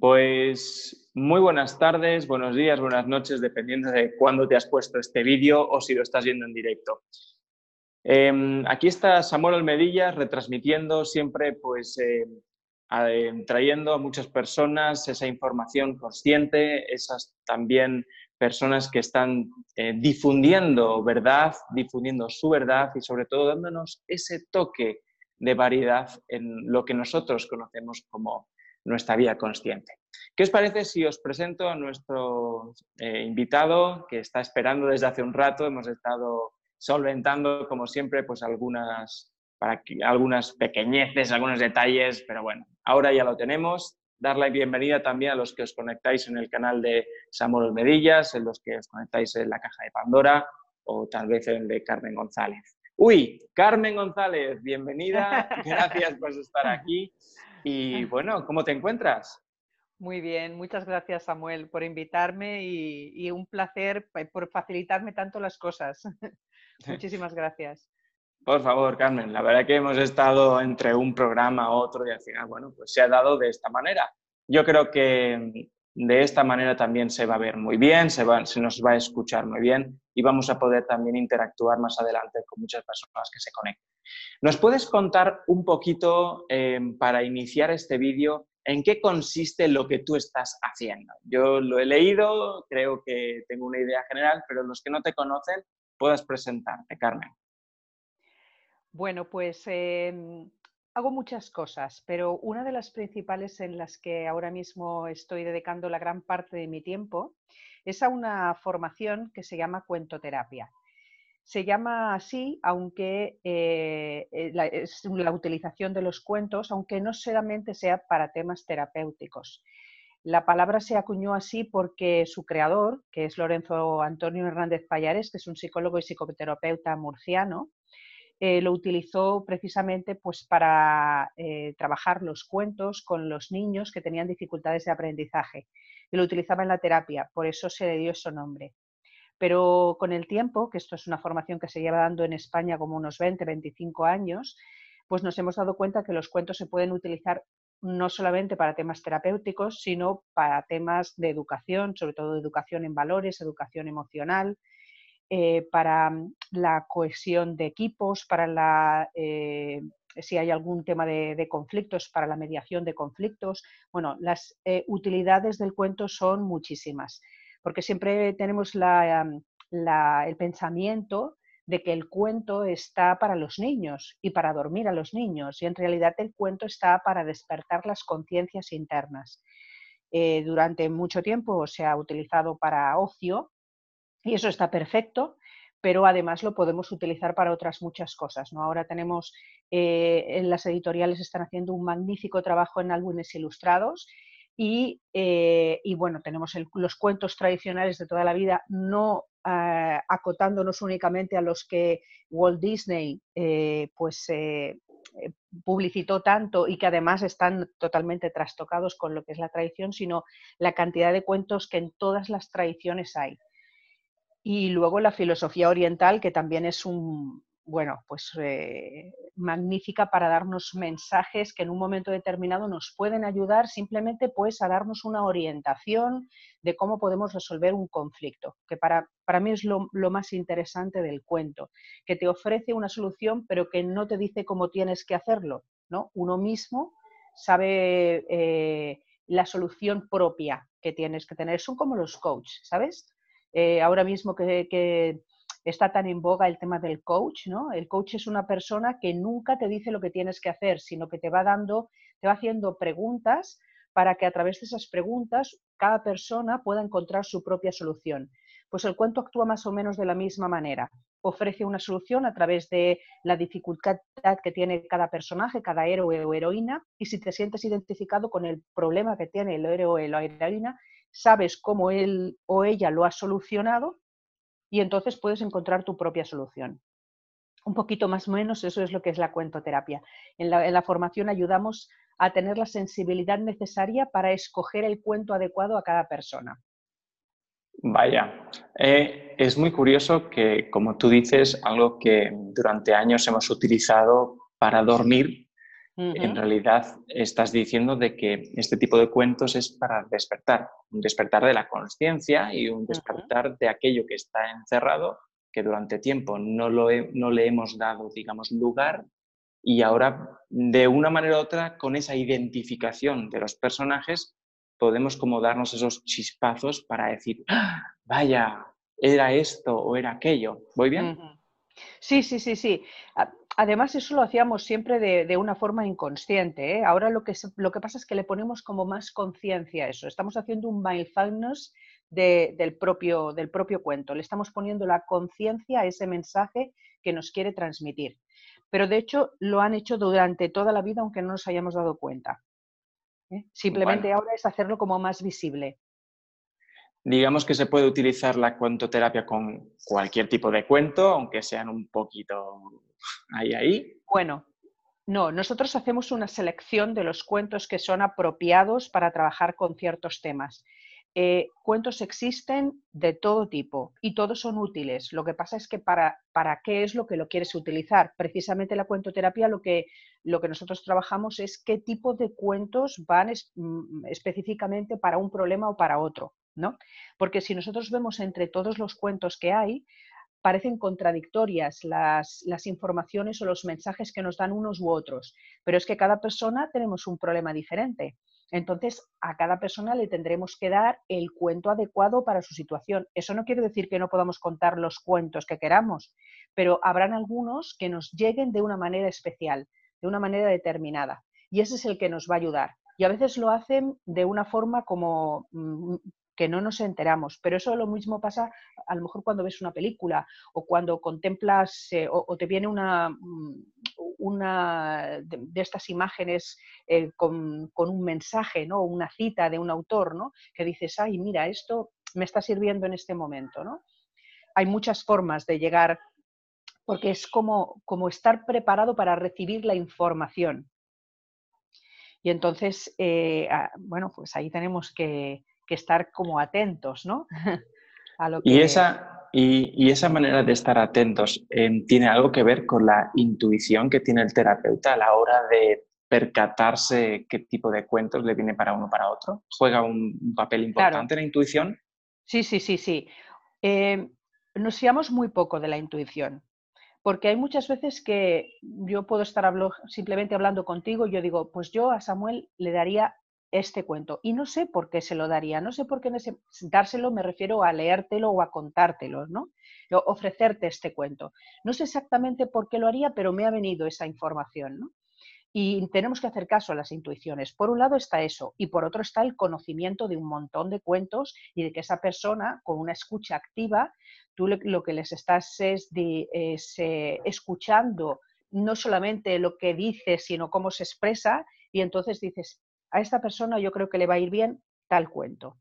Pues muy buenas tardes, buenos días, buenas noches, dependiendo de cuándo te has puesto este vídeo o si lo estás viendo en directo. Em, aquí está Samuel Almedillas retransmitiendo siempre, pues, em, em, trayendo a muchas personas esa información consciente, esas también personas que están eh, difundiendo verdad, difundiendo su verdad y sobre todo dándonos ese toque de variedad en lo que nosotros conocemos como nuestra vida consciente. ¿Qué os parece si os presento a nuestro eh, invitado que está esperando desde hace un rato? Hemos estado solventando, como siempre, pues algunas, para algunas pequeñeces, algunos detalles, pero bueno, ahora ya lo tenemos. Dar la bienvenida también a los que os conectáis en el canal de Samuel Medillas, en los que os conectáis en la caja de Pandora o tal vez en el de Carmen González. Uy, Carmen González, bienvenida, gracias por estar aquí. Y bueno, ¿cómo te encuentras? Muy bien, muchas gracias Samuel por invitarme y, un placer por facilitarme tanto las cosas. Muchísimas gracias. Por favor, Carmen, la verdad que hemos estado entre un programa a otro y al final, bueno, pues se ha dado de esta manera. Yo creo que de esta manera también se va a ver muy bien, se, nos va a escuchar muy bien y vamos a poder también interactuar más adelante con muchas personas que se conecten. ¿Nos puedes contar un poquito em, para iniciar este vídeo en qué consiste lo que tú estás haciendo? Yo lo he leído, creo que tengo una idea general, pero los que no te conocen, puedas presentarte, Carmen. Bueno, pues em, hago muchas cosas, pero una de las principales en las que ahora mismo estoy dedicando la gran parte de mi tiempo es a una formación que se llama cuentoterapia. Se llama así, aunque eh, eh, es la utilización de los cuentos, aunque no solamente sea para temas terapéuticos. La palabra se acuñó así porque su creador, que es Lorenzo Antonio Hernández Payares, que es un psicólogo y psicoterapeuta murciano, eh, lo utilizó precisamente pues, para trabajar los cuentos con los niños que tenían dificultades de aprendizaje. Y lo utilizaba en la terapia, por eso se le dio ese nombre. Pero con el tiempo, que esto es una formación que se lleva dando en España como unos 20, 25 años, pues nos hemos dado cuenta que los cuentos se pueden utilizar no solamente para temas terapéuticos, sino para temas de educación, sobre todo educación en valores, educación emocional, eh, para mm, la cohesión de equipos, para la, eh, si hay algún tema de, conflictos, para la mediación de conflictos. Bueno, las eh, utilidades del cuento son muchísimas porque siempre tenemos el pensamiento de que el cuento está para los niños y para dormir a los niños, y en realidad el cuento está para despertar las conciencias internas. Durante mucho tiempo se ha utilizado para ocio y eso está perfecto, pero además lo podemos utilizar para otras muchas cosas. ¿no? Ahora tenemos, eh, en las editoriales están haciendo un magnífico trabajo en álbumes ilustrados eh, y, bueno, tenemos los cuentos tradicionales de toda la vida, no eh, acotándonos únicamente a los que Walt Disney eh, pues, publicitó tanto y que además están totalmente trastocados con lo que es la tradición, sino la cantidad de cuentos que en todas las tradiciones hay. Y luego la filosofía oriental, que también es un, bueno, pues eh, magnífica para darnos mensajes que en un momento determinado nos pueden ayudar simplemente pues a darnos una orientación de cómo podemos resolver un conflicto, que para, para mí es lo, más interesante del cuento, que te ofrece una solución pero que no te dice cómo tienes que hacerlo, ¿no? Uno mismo sabe eh, la solución propia que tienes que tener. Son como los coaches, ¿sabes? Eh, ahora mismo que está tan en boga el tema del coach, ¿no? El coach es una persona que nunca te dice lo que tienes que hacer, sino que te va dando, te va haciendo preguntas para que a través de esas preguntas cada persona pueda encontrar su propia solución. Pues el cuento actúa más o menos de la misma manera. Ofrece una solución a través de la dificultad que tiene cada personaje, cada héroe o heroína, y si te sientes identificado con el problema que tiene el héroe o la heroína, sabes cómo él o ella lo ha solucionado y entonces puedes encontrar tu propia solución. Un poquito más o menos eso es lo que es la cuentoterapia. En la, formación ayudamos a tener la sensibilidad necesaria para escoger el cuento adecuado a cada persona. Vaya, eh, es muy curioso que, como tú dices, algo que durante años hemos utilizado para dormir, En realidad estás diciendo de que este tipo de cuentos es para despertar, un despertar de la conciencia y un despertar de aquello que está encerrado, que durante tiempo no, lo no le hemos dado, digamos, lugar y ahora de una manera u otra con esa identificación de los personajes podemos como darnos esos chispazos para decir, ¡Ah! vaya, era esto o era aquello. ¿Voy bien? Sí, sí, sí, sí. Además, eso lo hacíamos siempre de, una forma inconsciente. ¿eh? Ahora lo que, lo que pasa es que le ponemos como más conciencia a eso. Estamos haciendo un mindfulness del, propio, del propio cuento. Le estamos poniendo la conciencia a ese mensaje que nos quiere transmitir. Pero de hecho lo han hecho durante toda la vida aunque no nos hayamos dado cuenta. ¿eh? Simplemente ahora es hacerlo como más visible. Digamos que se puede utilizar la cuentoterapia con cualquier tipo de cuento, aunque sean un poquito ahí, ahí. Bueno, no, nosotros hacemos una selección de los cuentos que son apropiados para trabajar con ciertos temas. Eh, cuentos existen de todo tipo y todos son útiles. Lo que pasa es que para, para qué es lo que lo quieres utilizar. Precisamente la cuentoterapia lo que, lo que nosotros trabajamos es qué tipo de cuentos van mm, específicamente para un problema o para otro. ¿no? Porque si nosotros vemos entre todos los cuentos que hay, parecen contradictorias las, las, informaciones o los mensajes que nos dan unos u otros, pero es que cada persona tenemos un problema diferente. Entonces, a cada persona le tendremos que dar el cuento adecuado para su situación. Eso no quiere decir que no podamos contar los cuentos que queramos, pero habrán algunos que nos lleguen de una manera especial, de una manera determinada. Y ese es el que nos va a ayudar. Y a veces lo hacen de una forma como mm, que no nos enteramos. Pero eso lo mismo pasa a lo mejor cuando ves una película o cuando contemplas eh, o, te viene una, mm, una de, estas imágenes eh, con, un mensaje, ¿no? una cita de un autor, ¿no? que dices, ay, mira, esto me está sirviendo en este momento. ¿no? Hay muchas formas de llegar, porque es como, como estar preparado para recibir la información. Y entonces, eh, ah, bueno, pues ahí tenemos que, que estar como atentos, ¿no? y, esa, y, esa manera de estar atentos em, tiene algo que ver con la intuición que tiene el terapeuta a la hora de percatarse qué tipo de cuentos le viene para uno para otro. ¿Juega un, papel importante la intuición? Sí, sí, sí, sí. Em, nos fiamos muy poco de la intuición, porque hay muchas veces que yo puedo estar simplemente hablando contigo y yo digo, pues yo a Samuel le daría este cuento. Y no sé por qué se lo daría, no sé por qué dárselo me refiero a leértelo o a contártelo, ¿no? O ofrecerte este cuento. No sé exactamente por qué lo haría, pero me ha venido esa información, ¿no? Y tenemos que hacer caso a las intuiciones. Por un lado está eso, y por otro está el conocimiento de un montón de cuentos y de que esa persona, con una escucha activa, tú lo que les estás es, eh, escuchando no solamente lo que dice, sino cómo se expresa, y entonces dices, a esta persona yo creo que le va a ir bien tal cuento.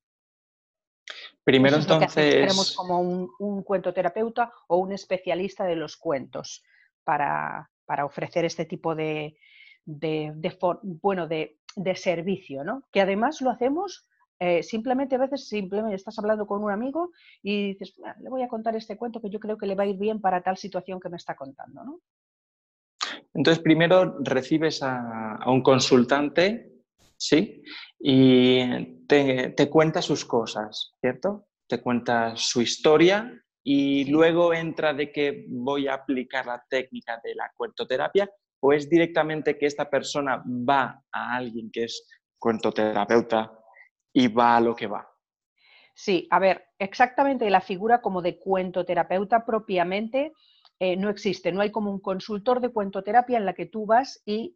Primero entonces... Tenemos como un, cuento terapeuta o un especialista de los cuentos para, ofrecer este tipo de, bueno, de, servicio, ¿no? Que además lo hacemos eh, simplemente a veces simplemente estás hablando con un amigo y dices, le voy a contar este cuento que yo creo que le va a ir bien para tal situación que me está contando, ¿no? Entonces, primero recibes a un consultante ¿sí? Y te, cuenta sus cosas, ¿cierto? Te cuenta su historia y luego entra de que voy a aplicar la técnica de la cuentoterapia o es directamente que esta persona va a alguien que es cuentoterapeuta y va a lo que va. Sí, a ver, exactamente la figura como de cuentoterapeuta propiamente eh, no existe. No hay como un consultor de cuentoterapia en la que tú vas y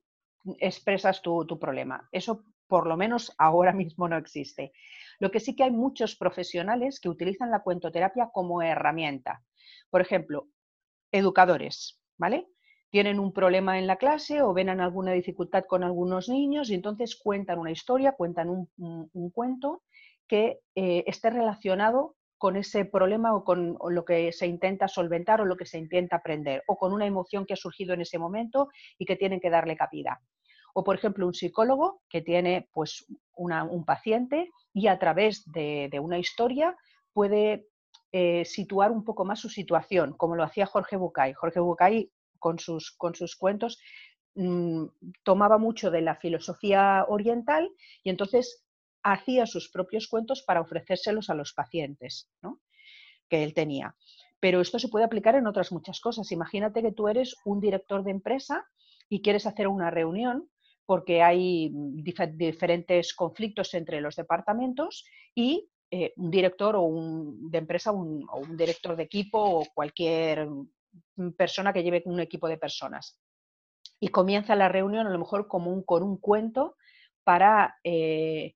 expresas tu, tu problema. Eso por lo menos ahora mismo no existe. Lo que sí que hay muchos profesionales que utilizan la cuentoterapia como herramienta. Por ejemplo, educadores, ¿vale? Tienen un problema en la clase o ven alguna dificultad con algunos niños y entonces cuentan una historia, cuentan un, cuento que eh, esté relacionado con ese problema o con lo que se intenta solventar o lo que se intenta aprender o con una emoción que ha surgido en ese momento y que tienen que darle cabida. O, por ejemplo, un psicólogo que tiene pues, un paciente y a través de, una historia puede eh, situar un poco más su situación, como lo hacía Jorge Bucay. Jorge Bucay, con sus, con sus cuentos, mm, tomaba mucho de la filosofía oriental y entonces hacía sus propios cuentos para ofrecérselos a los pacientes que él tenía. Pero esto se puede aplicar en otras muchas cosas. Imagínate que tú eres un director de empresa y quieres hacer una reunión porque hay diferentes conflictos entre los departamentos y eh, un director o un, de empresa o un director de equipo o cualquier persona que lleve un equipo de personas. Y comienza la reunión a lo mejor como un, con un cuento para eh,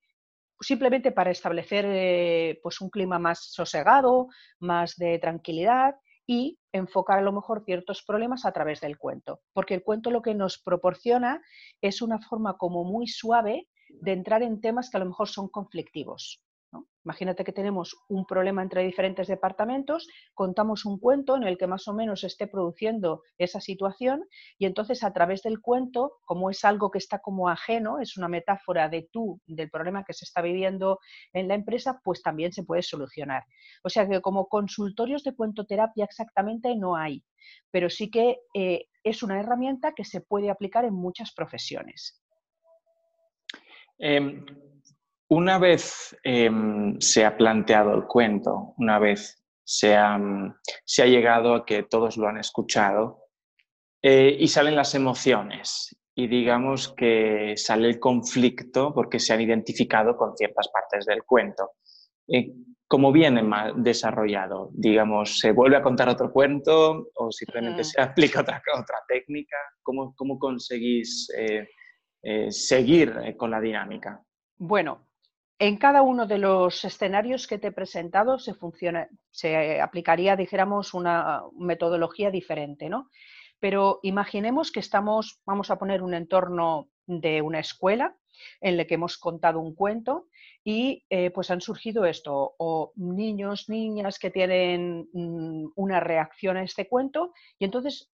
simplemente para establecer eh, pues un clima más sosegado, más de tranquilidad y enfocar a lo mejor ciertos problemas a través del cuento. Porque el cuento lo que nos proporciona es una forma como muy suave de entrar en temas que a lo mejor son conflictivos. Imagínate que tenemos un problema entre diferentes departamentos, contamos un cuento en el que más o menos esté produciendo esa situación y entonces a través del cuento, como es algo que está como ajeno, es una metáfora de tú, del problema que se está viviendo en la empresa, pues también se puede solucionar. O sea que como consultorios de cuentoterapia exactamente no hay, pero sí que eh, es una herramienta que se puede aplicar en muchas profesiones. Em, una vez em, se ha planteado el cuento, una vez se ha, llegado a que todos lo han escuchado eh, y salen las emociones y digamos que sale el conflicto porque se han identificado con ciertas partes del cuento. Eh, ¿Cómo viene desarrollado? Digamos, ¿se vuelve a contar otro cuento o simplemente mm. se aplica otra, otra técnica? ¿Cómo, cómo conseguís eh, seguir con la dinámica? Bueno, en cada uno de los escenarios que te he presentado se, funciona, se aplicaría, dijéramos, una metodología diferente, ¿no? Pero imaginemos que estamos, vamos a poner un entorno de una escuela en el que hemos contado un cuento y eh, pues han surgido esto, o niños, niñas que tienen mm, una reacción a este cuento y entonces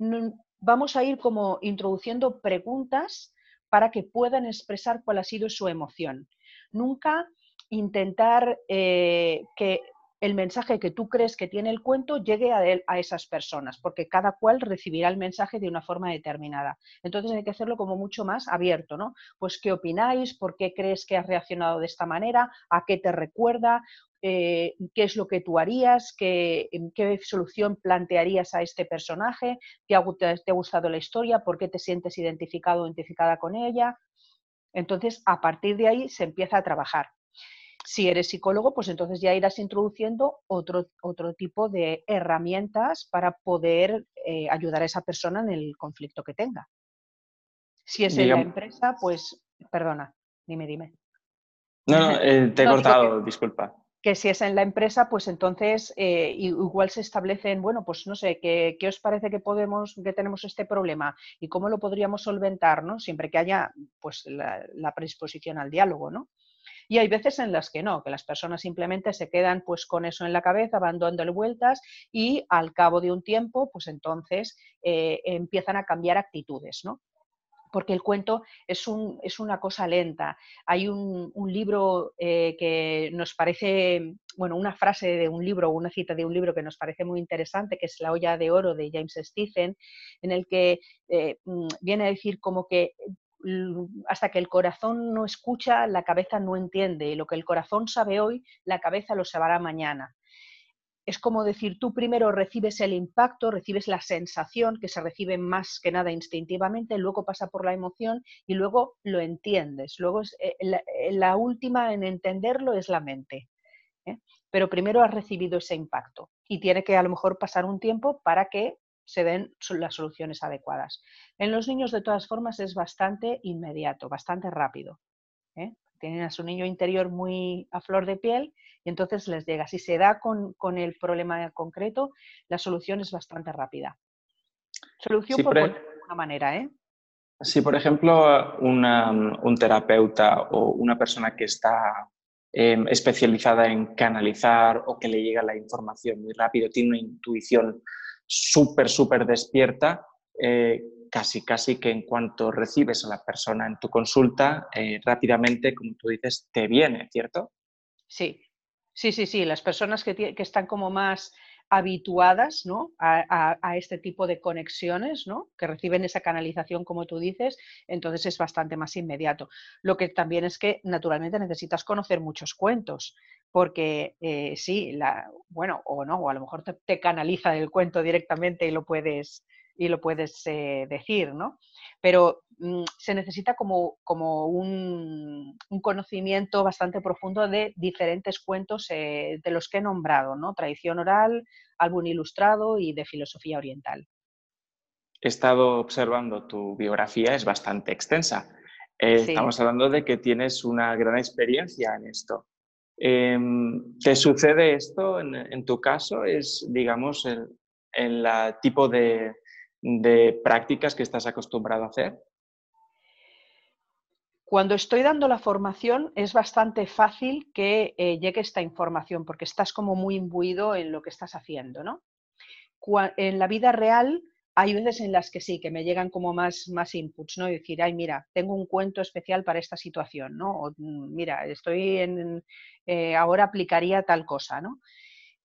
mm, vamos a ir como introduciendo preguntas para que puedan expresar cuál ha sido su emoción nunca intentar eh, que el mensaje que tú crees que tiene el cuento llegue a, a, esas personas, porque cada cual recibirá el mensaje de una forma determinada. Entonces hay que hacerlo como mucho más abierto, ¿no? Pues qué opináis, por qué crees que has reaccionado de esta manera, a qué te recuerda, eh, qué es lo que tú harías, qué, qué solución plantearías a este personaje, ¿Te ha, te ha gustado la historia, por qué te sientes identificado o identificada con ella, entonces, a partir de ahí se empieza a trabajar. Si eres psicólogo, pues entonces ya irás introduciendo otro, otro tipo de herramientas para poder eh, ayudar a esa persona en el conflicto que tenga. Si es en la empresa, pues, perdona, dime, dime. No, no, eh, te he cortado, disculpa que si es en la empresa, pues entonces eh, igual se establecen, bueno, pues no sé, ¿qué, ¿qué, os parece que podemos, que tenemos este problema y cómo lo podríamos solventar, ¿no? Siempre que haya pues la, predisposición al diálogo, ¿no? Y hay veces en las que no, que las personas simplemente se quedan pues con eso en la cabeza, van vueltas y al cabo de un tiempo, pues entonces eh, empiezan a cambiar actitudes, ¿no? Porque el cuento es, una cosa lenta. Hay un, libro eh, que nos parece, bueno, una frase de un libro, una cita de un libro que nos parece muy interesante, que es La olla de oro de James Stephen, en el que eh, mm, viene a decir como que hasta que el corazón no escucha, la cabeza no entiende, y lo que el corazón sabe hoy, la cabeza lo sabrá mañana es como decir, tú primero recibes el impacto, recibes la sensación que se recibe más que nada instintivamente, luego pasa por la emoción y luego lo entiendes. Luego eh, eh, la, última en entenderlo es la mente. ¿eh? Pero primero has recibido ese impacto y tiene que a lo mejor pasar un tiempo para que se den las soluciones adecuadas. En los niños, de todas formas, es bastante inmediato, bastante rápido tienen a su niño interior muy a flor de piel y entonces les llega. Si se da con, el problema concreto, la solución es bastante rápida. Solución por, alguna una manera, ¿eh? Si, por ejemplo, un terapeuta o una persona que está em, especializada en canalizar o que le llega la información muy rápido, tiene una intuición súper, súper despierta, eh, casi, casi que en cuanto recibes a la persona en tu consulta, eh, rápidamente, como tú dices, te viene, ¿cierto? Sí, sí, sí, sí. Las personas que, están como más habituadas ¿no? a, este tipo de conexiones, ¿no? que reciben esa canalización, como tú dices, entonces es bastante más inmediato. Lo que también es que naturalmente necesitas conocer muchos cuentos, porque eh, sí, la, bueno, o no, o a lo mejor te, canaliza el cuento directamente y lo puedes, y lo puedes eh, decir, ¿no? Pero mm, se necesita como, como un, conocimiento bastante profundo de diferentes cuentos eh, de los que he nombrado, ¿no? Tradición oral, álbum ilustrado y de filosofía oriental. He estado observando tu biografía, es bastante extensa. Eh, estamos hablando de que tienes una gran experiencia en esto. Em, ¿Te sucede esto en, tu caso? ¿Es, digamos, el, el tipo de, de prácticas que estás acostumbrado a hacer? Cuando estoy dando la formación es bastante fácil que eh, llegue esta información porque estás como muy imbuido en lo que estás haciendo, ¿no? En la vida real hay veces en las que sí, que me llegan como más, más inputs, ¿no? Y decir, ay, mira, tengo un cuento especial para esta situación, ¿no? O, mm, mira, estoy en, eh, ahora aplicaría tal cosa, ¿no?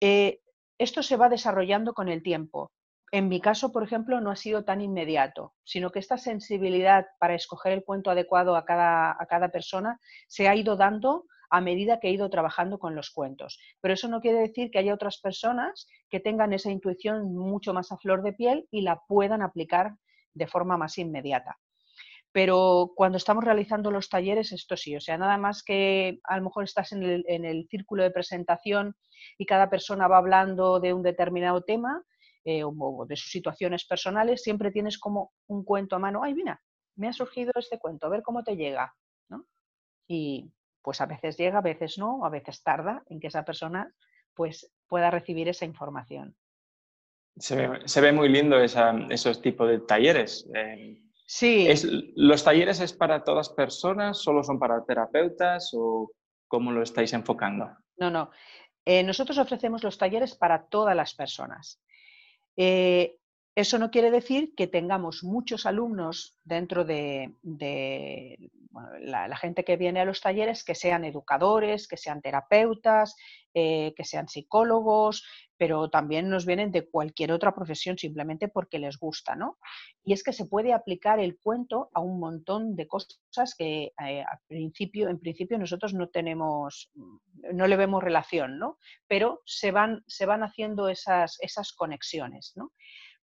Eh, esto se va desarrollando con el tiempo en mi caso, por ejemplo, no ha sido tan inmediato, sino que esta sensibilidad para escoger el cuento adecuado a cada, a cada persona se ha ido dando a medida que he ido trabajando con los cuentos. Pero eso no quiere decir que haya otras personas que tengan esa intuición mucho más a flor de piel y la puedan aplicar de forma más inmediata. Pero cuando estamos realizando los talleres, esto sí, o sea, nada más que a lo mejor estás en el, en el círculo de presentación y cada persona va hablando de un determinado tema, eh, o de sus situaciones personales, siempre tienes como un cuento a mano. Ay, mira, me ha surgido este cuento, a ver cómo te llega. Y pues a veces llega, a veces no, a veces tarda en que esa persona pues pueda recibir esa información. Se ve, muy lindo esos tipos de talleres. Eh, sí. ¿Los talleres es para todas personas? ¿Solo son para terapeutas? ¿O cómo lo estáis enfocando? No, no. Eh, nosotros ofrecemos los talleres para todas las personas. Eh, eso no quiere decir que tengamos muchos alumnos dentro de, la, gente que viene a los talleres que sean educadores, que sean terapeutas, eh, que sean psicólogos, pero también nos vienen de cualquier otra profesión simplemente porque les gusta, ¿no? Y es que se puede aplicar el cuento a un montón de cosas que eh, principio, en principio nosotros no tenemos, no le vemos relación, ¿no? Pero se van, se van haciendo esas, esas conexiones, ¿no?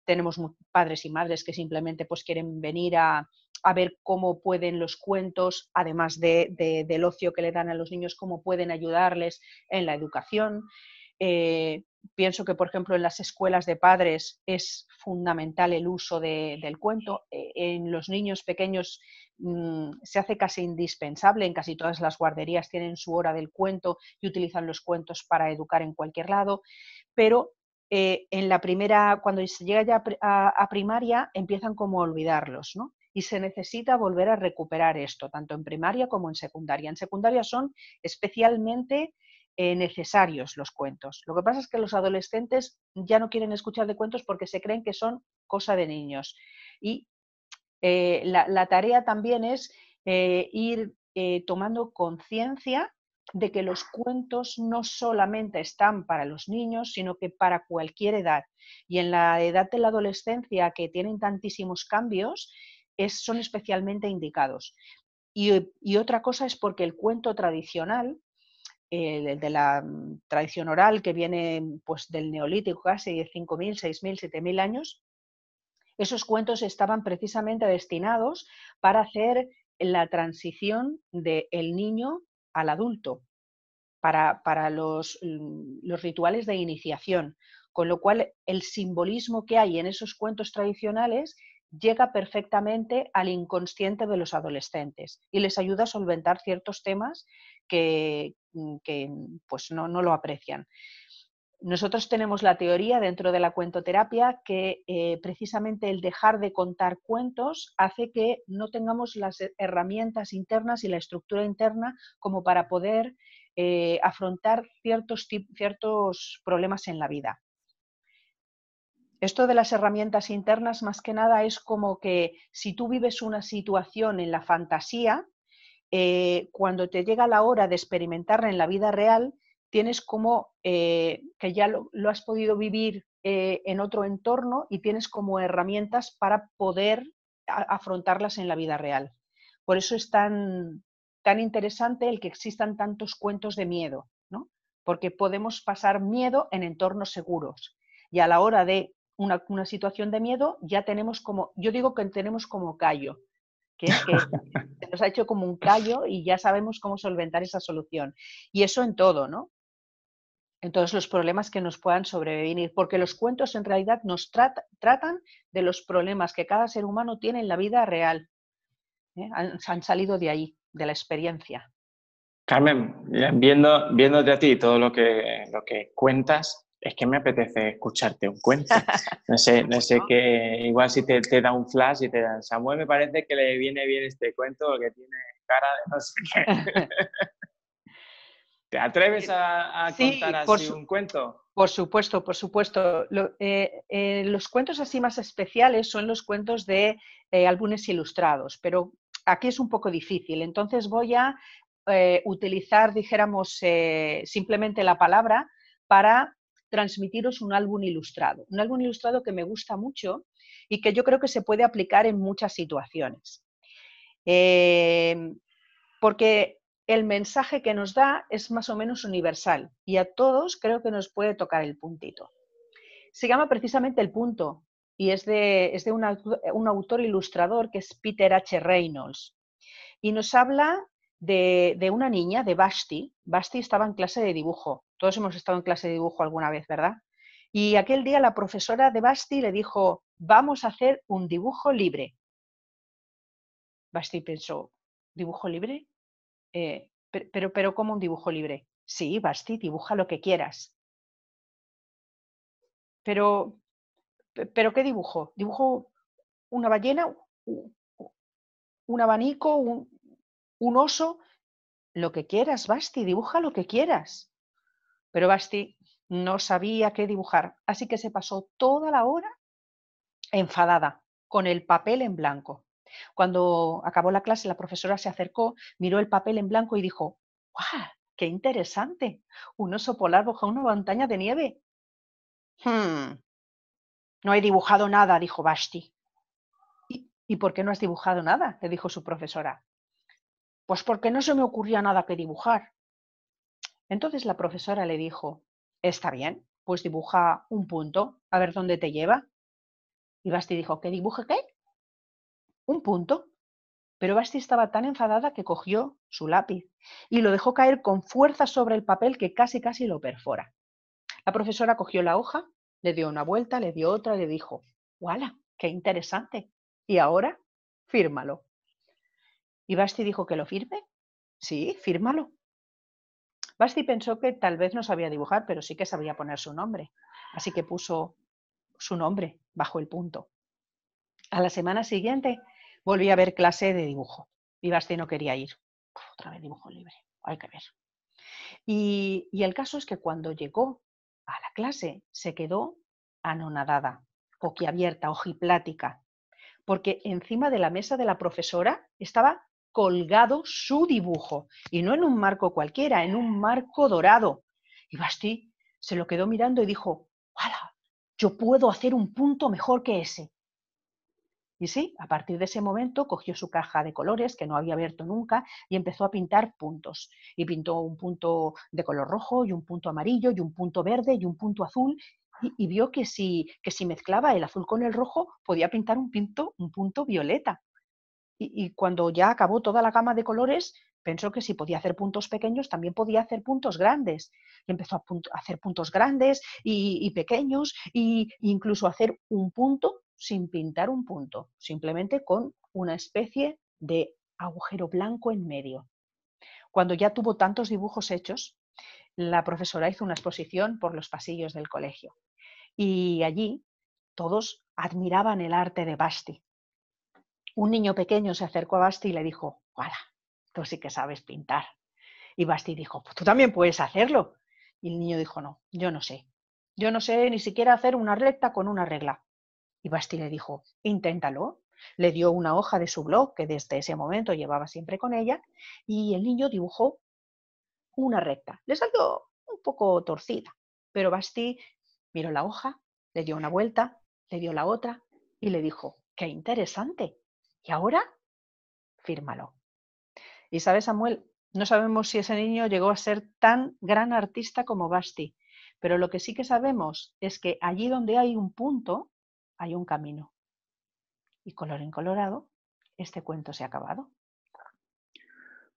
Tenemos padres y madres que simplemente pues quieren venir a, ver cómo pueden los cuentos, además de, del ocio que le dan a los niños, cómo pueden ayudarles en la educación. Eh, pienso que, por ejemplo, en las escuelas de padres es fundamental el uso del cuento. Eh, en los niños pequeños mm, se hace casi indispensable, en casi todas las guarderías tienen su hora del cuento y utilizan los cuentos para educar en cualquier lado, pero eh, en la primera, cuando se llega ya a, primaria, empiezan como a olvidarlos, ¿no? Y se necesita volver a recuperar esto, tanto en primaria como en secundaria. En secundaria son especialmente eh, necesarios los cuentos. Lo que pasa es que los adolescentes ya no quieren escuchar de cuentos porque se creen que son cosa de niños. Y eh, la, tarea también es ir tomando conciencia de que los cuentos no solamente están para los niños, sino que para cualquier edad. Y en la edad de la adolescencia, que tienen tantísimos cambios, son especialmente indicados. Y, otra cosa es porque el cuento tradicional, el, de la mm, tradición oral que viene pues, del neolítico casi de 5.000, 6.000, 7.000 años, esos cuentos estaban precisamente destinados para hacer la transición del niño al adulto para, para los, mm, los rituales de iniciación, con lo cual el simbolismo que hay en esos cuentos tradicionales llega perfectamente al inconsciente de los adolescentes y les ayuda a solventar ciertos temas que, mm, que pues no, no, lo aprecian. Nosotros tenemos la teoría dentro de la cuentoterapia que eh, precisamente el dejar de contar cuentos hace que no tengamos las herramientas internas y la estructura interna como para poder eh, afrontar ciertos, ciertos problemas en la vida. Esto de las herramientas internas más que nada es como que si tú vives una situación en la fantasía, eh, cuando te llega la hora de experimentarla en la vida real, tienes como eh, que ya lo, has podido vivir eh, en otro entorno y tienes como herramientas para poder afrontarlas en la vida real. Por eso es tan, tan interesante el que existan tantos cuentos de miedo, ¿no? porque podemos pasar miedo en entornos seguros y a la hora de una, una situación de miedo ya tenemos como, yo digo que tenemos como callo, que es que se nos ha hecho como un callo y ya sabemos cómo solventar esa solución. Y eso en todo, ¿no? En todos los problemas que nos puedan sobrevenir, porque los cuentos en realidad nos tratan de los problemas que cada ser humano tiene en la vida real. ¿eh? Han, salido de ahí, de la experiencia. Carmen, viendo, viéndote a ti todo lo que, lo que cuentas, es que me apetece escucharte un cuento. No sé, no sé qué, igual si te, te, da un flash y te dan, Samuel me parece que le viene bien este cuento porque tiene cara de no sé qué. ¿Te atreves a, contar así un cuento? Por supuesto, por supuesto. Eh, eh, los cuentos así más especiales son los cuentos de eh, álbumes ilustrados, pero aquí es un poco difícil. Entonces voy a utilizar, dijéramos, simplemente la palabra para transmitiros un álbum ilustrado. Un álbum ilustrado que me gusta mucho y que yo creo que se puede aplicar en muchas situaciones. Eh, porque el mensaje que nos da es más o menos universal y a todos creo que nos puede tocar el puntito. Se llama precisamente El Punto y es de, es de un autor ilustrador que es Peter H. Reynolds y nos habla de, de, una niña, de Basti. Basti estaba en clase de dibujo todos hemos estado en clase de dibujo alguna vez, ¿verdad? Y aquel día la profesora de Basti le dijo, vamos a hacer un dibujo libre. Basti pensó, ¿dibujo libre? Eh, pero, pero, ¿cómo un dibujo libre? Sí, Basti, dibuja lo que quieras. Pero, pero ¿qué dibujo? ¿Dibujo una ballena? ¿Un abanico? ¿Un, un oso? Lo que quieras, Basti, dibuja lo que quieras. Pero Basti no sabía qué dibujar, así que se pasó toda la hora enfadada, con el papel en blanco. Cuando acabó la clase, la profesora se acercó, miró el papel en blanco y dijo, ¡guau! ¡Qué interesante! Un oso polar bajo una montaña de nieve. Hmm. No he dibujado nada, dijo Basti. ¿Y, ¿Y por qué no has dibujado nada? le dijo su profesora. Pues porque no se me ocurría nada que dibujar. Entonces la profesora le dijo, está bien, pues dibuja un punto, a ver dónde te lleva. Y Basti dijo, ¿qué dibuje qué? Un punto. Pero Basti estaba tan enfadada que cogió su lápiz y lo dejó caer con fuerza sobre el papel que casi casi lo perfora. La profesora cogió la hoja, le dio una vuelta, le dio otra, le dijo, ¡Wala! ¡Qué interesante! Y ahora, fírmalo. Y Basti dijo que lo firme. Sí, fírmalo. Basti pensó que tal vez no sabía dibujar, pero sí que sabía poner su nombre. Así que puso su nombre bajo el punto. A la semana siguiente volví a ver clase de dibujo y Basti no quería ir. otra vez dibujo libre, hay que ver. Y, y el caso es que cuando llegó a la clase se quedó anonadada, boquiabierta, ojiplática, porque encima de la mesa de la profesora estaba colgado su dibujo, y no en un marco cualquiera, en un marco dorado. Y Basti se lo quedó mirando y dijo, ¡Hala! Yo puedo hacer un punto mejor que ese. Y sí, a partir de ese momento cogió su caja de colores que no había abierto nunca y empezó a pintar puntos. Y pintó un punto de color rojo y un punto amarillo y un punto verde y un punto azul y, vio que si, que si mezclaba el azul con el rojo podía pintar un, pinto, un punto violeta y, cuando ya acabó toda la gama de colores, pensó que si podía hacer puntos pequeños, también podía hacer puntos grandes. Y empezó a, hacer puntos grandes y, pequeños, e incluso hacer un punto sin pintar un punto, simplemente con una especie de agujero blanco en medio. Cuando ya tuvo tantos dibujos hechos, la profesora hizo una exposición por los pasillos del colegio. Y allí todos admiraban el arte de Basti un niño pequeño se acercó a Basti y le dijo, ¡Hala! Tú sí que sabes pintar. Y Basti dijo, pues tú también puedes hacerlo. Y el niño dijo, no, yo no sé. Yo no sé ni siquiera hacer una recta con una regla. Y Basti le dijo, inténtalo. Le dio una hoja de su blog, que desde ese momento llevaba siempre con ella, y el niño dibujó una recta. Le salió un poco torcida. Pero Basti miró la hoja, le dio una vuelta, le dio la otra y le dijo, qué interesante. ¿Y ahora? Fírmalo. Y sabes, Samuel, no sabemos si ese niño llegó a ser tan gran artista como Basti, pero lo que sí que sabemos es que allí donde hay un punto, hay un camino. Y color en colorado, este cuento se ha acabado.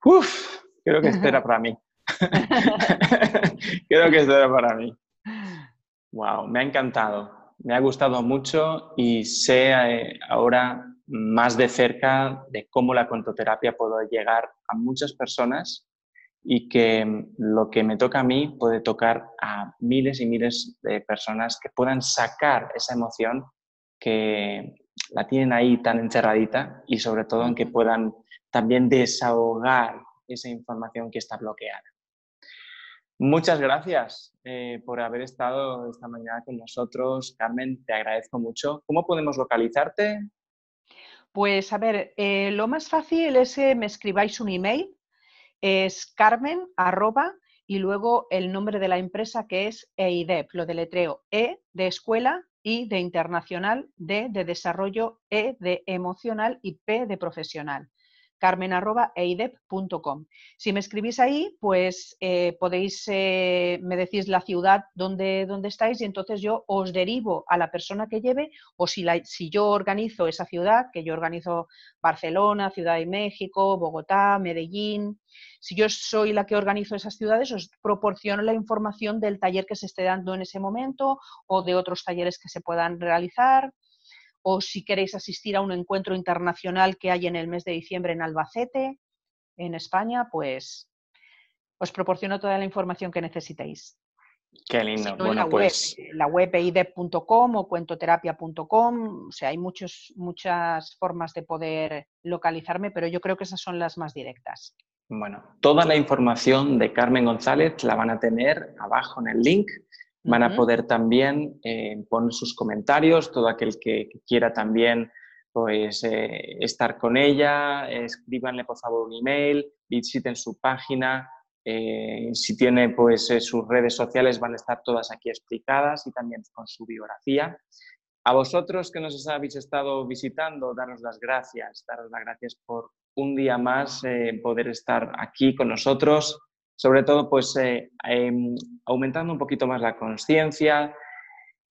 Uf, creo que esto era para mí. creo que esto era para mí. Wow, me ha encantado, me ha gustado mucho y sé eh, ahora más de cerca de cómo la contoterapia puede llegar a muchas personas y que lo que me toca a mí puede tocar a miles y miles de personas que puedan sacar esa emoción que la tienen ahí tan encerradita y sobre todo en que puedan también desahogar esa información que está bloqueada. Muchas gracias eh, por haber estado esta mañana con nosotros. Carmen, te agradezco mucho. ¿Cómo podemos localizarte? Pues a ver, eh, lo más fácil es que me escribáis un email. Es carmen arroba y luego el nombre de la empresa que es EIDEP, lo deletreo E de escuela, I de internacional, D de desarrollo, E de emocional y P de profesional carmen.eidep.com. Si me escribís ahí, pues eh, podéis, eh, me decís la ciudad donde, donde, estáis y entonces yo os derivo a la persona que lleve o si, la, si yo organizo esa ciudad, que yo organizo Barcelona, Ciudad de México, Bogotá, Medellín, si yo soy la que organizo esas ciudades, os proporciono la información del taller que se esté dando en ese momento o de otros talleres que se puedan realizar o si queréis asistir a un encuentro internacional que hay en el mes de diciembre en Albacete, en España, pues os proporciono toda la información que necesitéis. Qué lindo. bueno, la pues... web, la web eidep.com o cuentoterapia.com, o sea, hay muchos, muchas formas de poder localizarme, pero yo creo que esas son las más directas. Bueno, toda la información de Carmen González la van a tener abajo en el link Van a poder también eh, poner sus comentarios, todo aquel que, quiera también pues, eh, estar con ella, escríbanle por favor un email, visiten su página, eh, si tiene pues, sus redes sociales van a estar todas aquí explicadas y también con su biografía. A vosotros que nos habéis estado visitando, daros las gracias, daros las gracias por un día más poder estar aquí con nosotros sobre todo pues eh, em, aumentando un poquito más la conciencia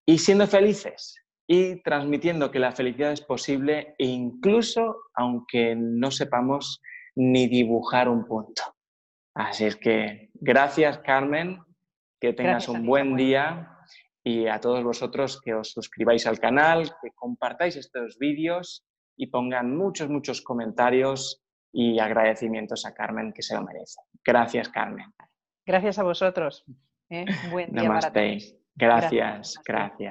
y siendo felices y transmitiendo que la felicidad es posible incluso aunque no sepamos ni dibujar un punto. Así es que gracias Carmen, que tengas un buen día y a todos vosotros que os suscribáis al canal, que compartáis estos vídeos y pongan muchos, muchos comentarios y agradecimientos a Carmen que se lo merece. Gracias, Carmen. Gracias a vosotros. ¿eh? Buen día Gracias, gracias.